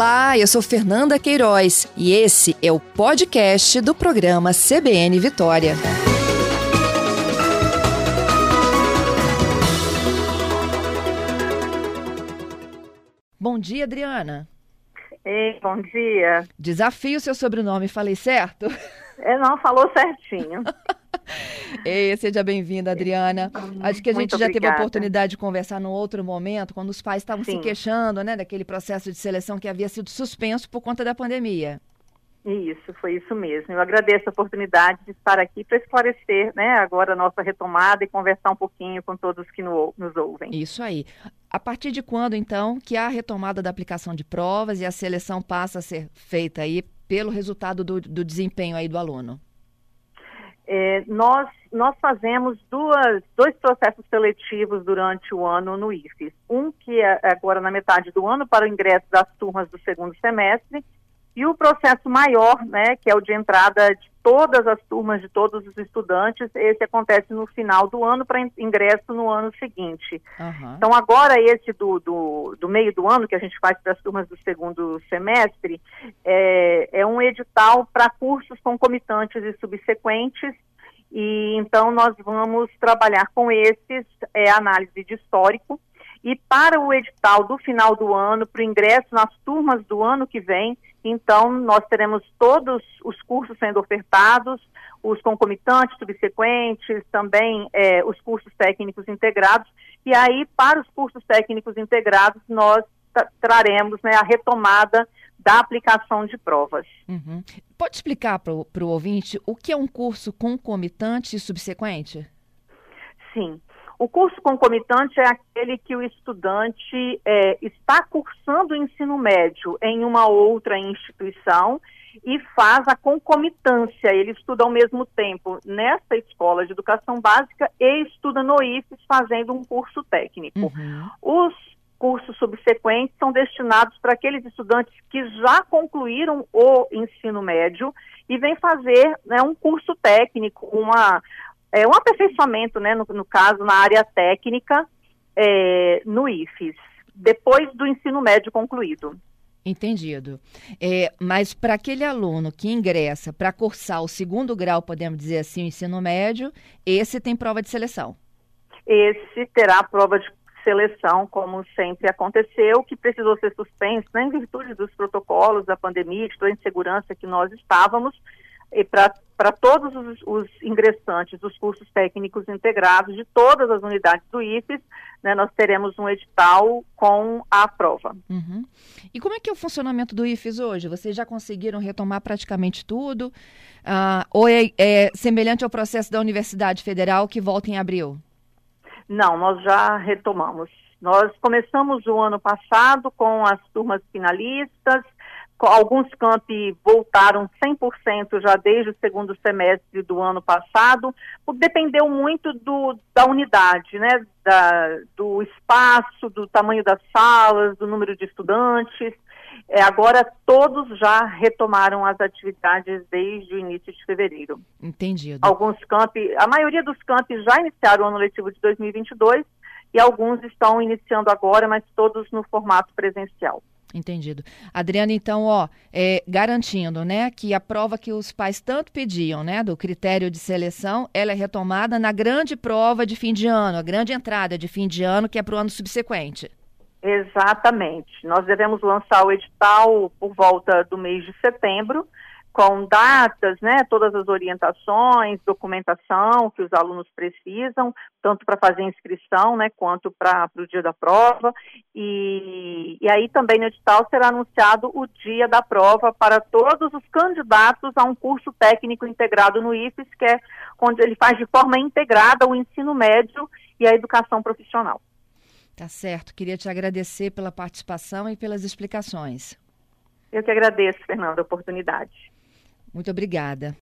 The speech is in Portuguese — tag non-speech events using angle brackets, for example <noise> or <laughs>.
Olá, eu sou Fernanda Queiroz e esse é o podcast do programa CBN Vitória. Bom dia, Adriana. Ei, bom dia. Desafio seu sobrenome, falei certo? É, não, falou certinho. <laughs> <laughs> Ei, seja bem-vinda, Adriana. Acho que a gente Muito já obrigada. teve a oportunidade de conversar num outro momento, quando os pais estavam se queixando, né, daquele processo de seleção que havia sido suspenso por conta da pandemia. Isso, foi isso mesmo. Eu agradeço a oportunidade de estar aqui para esclarecer né, agora a nossa retomada e conversar um pouquinho com todos que no- nos ouvem. Isso aí. A partir de quando, então, que há a retomada da aplicação de provas e a seleção passa a ser feita aí pelo resultado do, do desempenho aí do aluno? É, nós, nós fazemos duas, dois processos seletivos durante o ano no IFES. Um que é agora na metade do ano para o ingresso das turmas do segundo semestre e o processo maior, né, que é o de entrada de todas as turmas, de todos os estudantes, esse acontece no final do ano para in- ingresso no ano seguinte. Aham. Então, agora, esse do, do, do meio do ano, que a gente faz para as turmas do segundo semestre, é, é um edital para cursos concomitantes e subsequentes. E então, nós vamos trabalhar com esses, é, análise de histórico. E para o edital do final do ano, para o ingresso nas turmas do ano que vem, então nós teremos todos os cursos sendo ofertados, os concomitantes, subsequentes, também é, os cursos técnicos integrados. E aí, para os cursos técnicos integrados, nós tra- traremos né, a retomada da aplicação de provas. Uhum. Pode explicar para o ouvinte o que é um curso concomitante e subsequente? Sim. O curso concomitante é aquele que o estudante é, está cursando o ensino médio em uma outra instituição e faz a concomitância. Ele estuda ao mesmo tempo nessa escola de educação básica e estuda no IFES fazendo um curso técnico. Uhum. Os cursos subsequentes são destinados para aqueles estudantes que já concluíram o ensino médio e vêm fazer né, um curso técnico, uma, é, um aperfeiçoamento, né, no, no caso, na área técnica, é, no IFES, depois do ensino médio concluído. Entendido. É, mas para aquele aluno que ingressa para cursar o segundo grau, podemos dizer assim, o ensino médio, esse tem prova de seleção. Esse terá prova de seleção, como sempre aconteceu, que precisou ser suspenso, né, em virtude dos protocolos da pandemia, de toda a insegurança que nós estávamos, para todos os, os ingressantes dos cursos técnicos integrados de todas as unidades do IFES, né, nós teremos um edital com a prova. Uhum. E como é que é o funcionamento do IFES hoje? Vocês já conseguiram retomar praticamente tudo? Ah, ou é, é semelhante ao processo da Universidade Federal que volta em abril? Não, nós já retomamos. Nós começamos o ano passado com as turmas finalistas, alguns campi voltaram 100% já desde o segundo semestre do ano passado, dependeu muito do, da unidade, né, da, do espaço, do tamanho das salas, do número de estudantes. É, agora todos já retomaram as atividades desde o início de fevereiro Entendido. alguns campi, a maioria dos campi já iniciaram o ano letivo de 2022 e alguns estão iniciando agora, mas todos no formato presencial. Entendido. Adriana, então, ó, é, garantindo, né, que a prova que os pais tanto pediam, né, do critério de seleção, ela é retomada na grande prova de fim de ano, a grande entrada de fim de ano, que é para o ano subsequente. Exatamente. Nós devemos lançar o edital por volta do mês de setembro, com datas, né, todas as orientações, documentação que os alunos precisam, tanto para fazer inscrição, né, quanto para o dia da prova. E, e aí também no edital será anunciado o dia da prova para todos os candidatos a um curso técnico integrado no IFES, que é onde ele faz de forma integrada o ensino médio e a educação profissional. Tá certo. Queria te agradecer pela participação e pelas explicações. Eu que agradeço, Fernanda, a oportunidade. Muito obrigada.